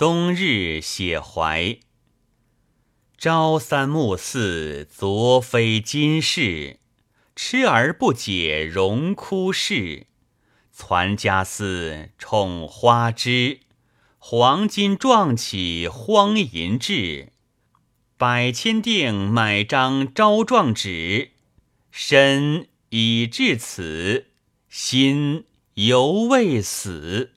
冬日写怀。朝三暮四，昨非今事，痴而不解荣枯事。攒家私，宠花枝，黄金壮起荒淫志。百千锭买张招状纸，身已至此，心犹未死。